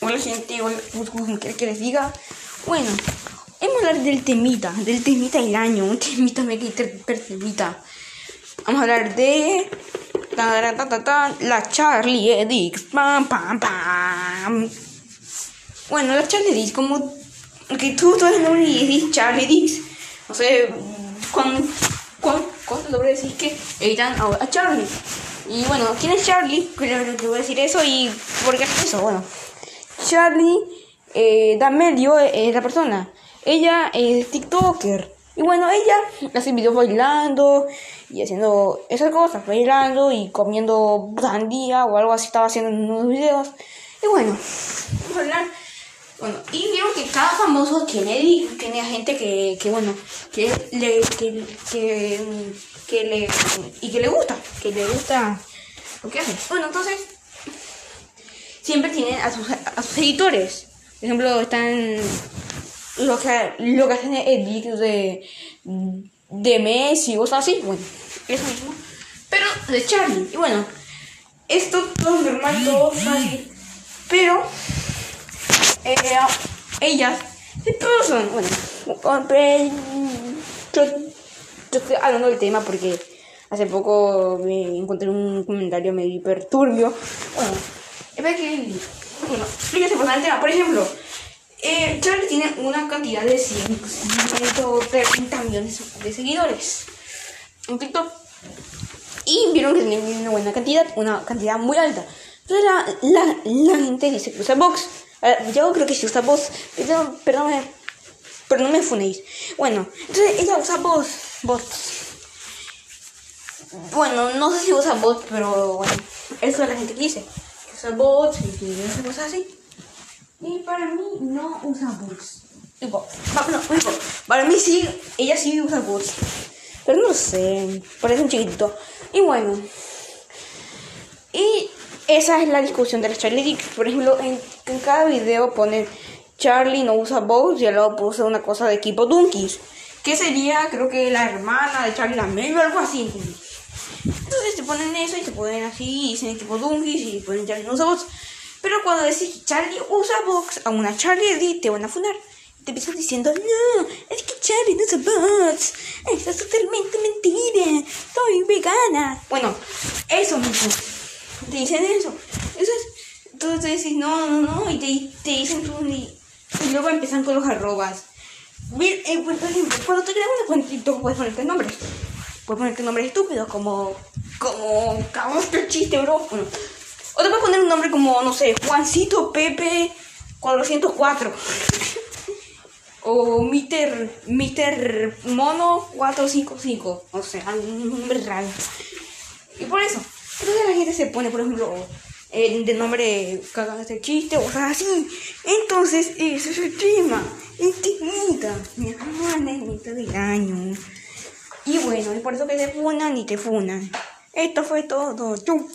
Hola gente, hola, ¿qué que les diga? Bueno, vamos a hablar del temita, del temita del año, un temita hiper temita. Vamos a hablar de ta, ta, ta, la Charlie Edix, pam, pam, pam. Bueno, la Charlie Edix, como que tú, tú eres nombre y dices Charlie Edix, no sé, ¿cuándo, cuándo, cuándo logré decir que editan a Charlie? Y bueno, ¿quién es Charlie? Creo que voy a decir eso y ¿por qué es eso? Bueno. Charlie eh, D'Amelio es la persona. Ella es TikToker. Y bueno, ella hace videos bailando y haciendo esas cosas, bailando y comiendo sandía o algo así estaba haciendo en unos videos. Y bueno, bueno, y vieron que cada famoso tiene, tiene gente que, que bueno, que le, que, que, que le, y que le gusta, que le gusta lo que hace. Bueno, entonces, siempre tienen a sus, a sus editores. Por ejemplo, están lo que, lo que hacen edits de, de Messi o cosas así. Bueno, eso mismo. Pero de Charlie. Y bueno, esto todo normal, todo fácil. Pero eh, ellas, todos son, bueno, yo, yo estoy hablando del tema porque hace poco me encontré un comentario medio hiper turbio. Bueno, bueno, explíquese por el tema. Por ejemplo, eh, Charlie tiene una cantidad de 130 millones de seguidores en TikTok. Y vieron que tiene una buena cantidad, una cantidad muy alta. Entonces la, la, gente dice que usa box. yo creo que sí usa box. Perdón, perdón, pero no me funéis. Bueno, entonces ella usa bots. bots. Bueno, no sé si usa bots, pero bueno, eso es la gente que dice bots y esas cosas así. Y para mí no usa bots. Para mí sí, ella sí usa bots. Pero no sé, parece un chiquitito. Y bueno. Y esa es la discusión de las Charlie Por ejemplo, en, cada video pone Charlie no usa bots y al lado puse una cosa de equipo Dunkies. Que sería, creo que la hermana de Charlie Lamelo o algo así. Entonces te ponen eso y te ponen así, y dicen tipo Dunkies y ponen Charlie no usa bots. Pero cuando decís Charlie usa bots a una Charlie te van a funar. Te empiezan diciendo, no, es que Charlie no usa bots. Eso es totalmente mentira. Soy vegana. Bueno, eso mismo. Te dicen eso. Eso es. Entonces te decís, no, no, no. Y te, te dicen tú. Y, y luego empiezan con los arrobas. Eh, por ejemplo, cuando te creas una cuenta puedes ponerte nombres. Puedes ponerte nombres estúpidos como. Como. Cabos este chiste, bro. O te puedes poner un nombre como, no sé, Juancito Pepe 404. o Mister. Mister Mono 455. O sea, un nombre raro. Y por eso. Entonces la gente se pone, por ejemplo, eh, de nombre este chiste o cosas así. Entonces, eso es el tema. Intimida. Mi hermana es mitad del año. Y bueno, es por eso que te funan y te funan. Esto fue todo. Chau.